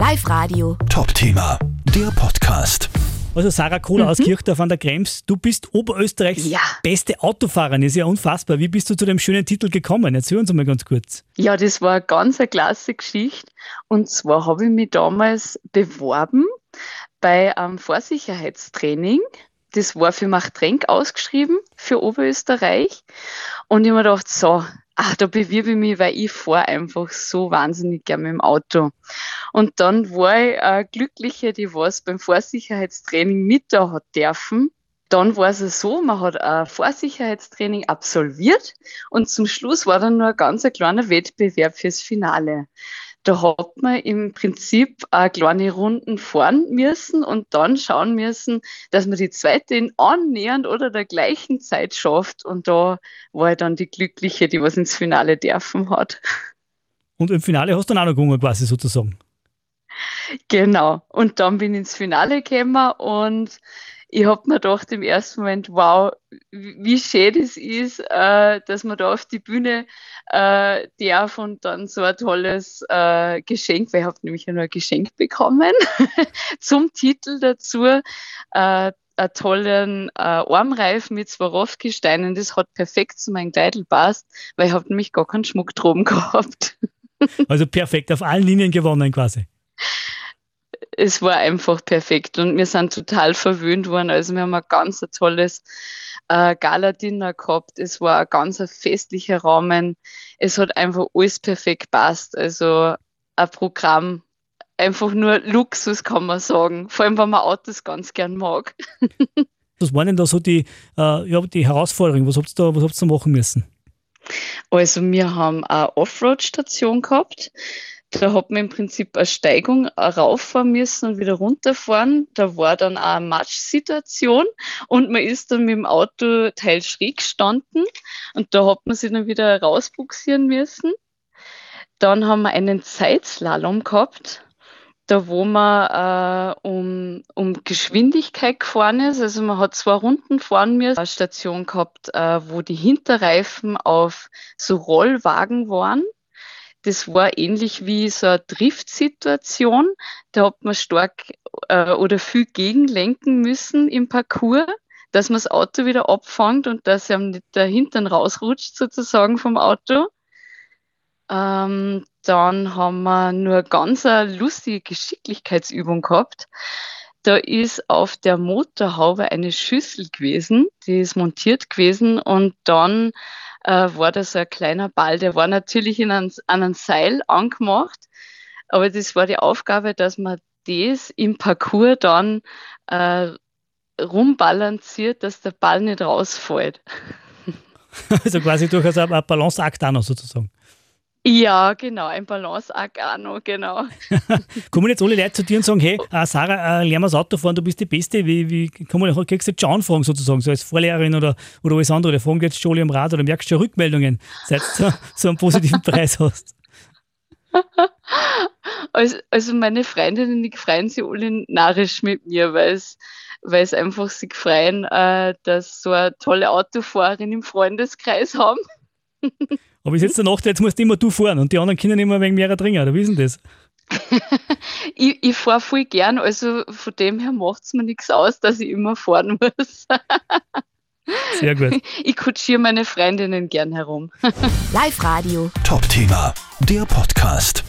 Live Radio. Top-Thema, der Podcast. Also Sarah Kohler aus Kirchdorf an der Krems, du bist Oberösterreichs Ja. beste Autofahrerin. Ist ja unfassbar. Wie bist du zu dem schönen Titel gekommen? Erzähl uns mal ganz kurz. Ja, das war eine ganz eine klasse Geschichte. Und zwar habe ich mich damals beworben bei einem Vorsicherheitstraining. Das war für Machtrenk ausgeschrieben, für Oberösterreich. Und ich habe mir gedacht, so, ach, da bewirbe ich mich, weil ich fahre einfach so wahnsinnig gern mit dem Auto. Und dann war ich eine Glückliche, die was beim Vorsicherheitstraining mit da hat dürfen. Dann war es so, man hat ein Vorsicherheitstraining absolviert und zum Schluss war dann nur ein ganz ein kleiner Wettbewerb fürs Finale. Da hat man im Prinzip eine kleine Runden fahren müssen und dann schauen müssen, dass man die zweite in annähernd oder der gleichen Zeit schafft. Und da war ich dann die Glückliche, die was ins Finale dürfen hat. Und im Finale hast du dann auch noch gewonnen, quasi sozusagen. Genau. Und dann bin ich ins Finale gekommen und ich hab mir gedacht im ersten Moment, wow, wie schön das ist, äh, dass man da auf die Bühne äh, darf und dann so ein tolles äh, Geschenk, weil ich habe nämlich nur ein Geschenk bekommen zum Titel dazu. Äh, einen tollen äh, Armreif mit Swarovski-Steinen, das hat perfekt zu meinem Kleidel passt, weil ich habe nämlich gar keinen Schmuck drum gehabt. Also perfekt, auf allen Linien gewonnen quasi. Es war einfach perfekt und wir sind total verwöhnt worden. Also wir haben ein ganz ein tolles äh, Gala-Dinner gehabt. Es war ein ganz ein festlicher Rahmen. Es hat einfach alles perfekt passt. Also ein Programm, einfach nur Luxus kann man sagen. Vor allem, wenn man Autos ganz gern mag. Was waren denn da so die, äh, ja, die Herausforderungen? Was habt ihr da, was habt ihr da machen müssen? Also wir haben eine Offroad-Station gehabt. Da hat man im Prinzip eine Steigung rauffahren müssen und wieder runterfahren. Da war dann auch eine Matschsituation und man ist dann mit dem Auto teils schräg gestanden und da hat man sich dann wieder rausbuxieren müssen. Dann haben wir einen Zeitslalom gehabt, da wo man äh, um, um Geschwindigkeit gefahren ist. Also man hat zwei Runden fahren müssen. Eine Station gehabt, äh, wo die Hinterreifen auf so Rollwagen waren. Das war ähnlich wie so eine Driftsituation. Da hat man stark äh, oder viel gegenlenken müssen im Parcours, dass man das Auto wieder abfängt und dass einem nicht der Hintern rausrutscht sozusagen vom Auto. Ähm, dann haben wir nur ganz eine lustige Geschicklichkeitsübung gehabt. Da ist auf der Motorhaube eine Schüssel gewesen, die ist montiert gewesen und dann äh, war da so ein kleiner Ball, der war natürlich in ein, an ein Seil angemacht, aber das war die Aufgabe, dass man das im Parcours dann äh, rumbalanciert, dass der Ball nicht rausfällt. Also quasi durchaus ein Balanceakt auch noch sozusagen. Ja, genau, ein Balanceakt auch noch, genau. Kommen jetzt alle Leute zu dir und sagen, hey, äh, Sarah, äh, lern mal das Auto fahren, du bist die Beste. Wie, wie kann man, kriegst du jetzt schon Anfragen sozusagen, so als Vorlehrerin oder, oder alles andere? Oder fragen jetzt schon am Rad oder merkst du schon Rückmeldungen, seit du so, so einen positiven Preis hast? Also, also meine Freundinnen, die freuen sich alle narrisch mit mir, weil es, weil es einfach sich freuen, äh, dass so eine tolle Autofahrerin im Freundeskreis haben. Aber ist jetzt der Nachteil, jetzt musst immer du fahren und die anderen können immer ein wenig mehr trinken, oder wie ist denn das? Ich, ich fahre voll gern, also von dem her macht es mir nichts aus, dass ich immer fahren muss. Sehr gut. Ich kutschiere meine Freundinnen gern herum. Live Radio. Top-Thema, der Podcast.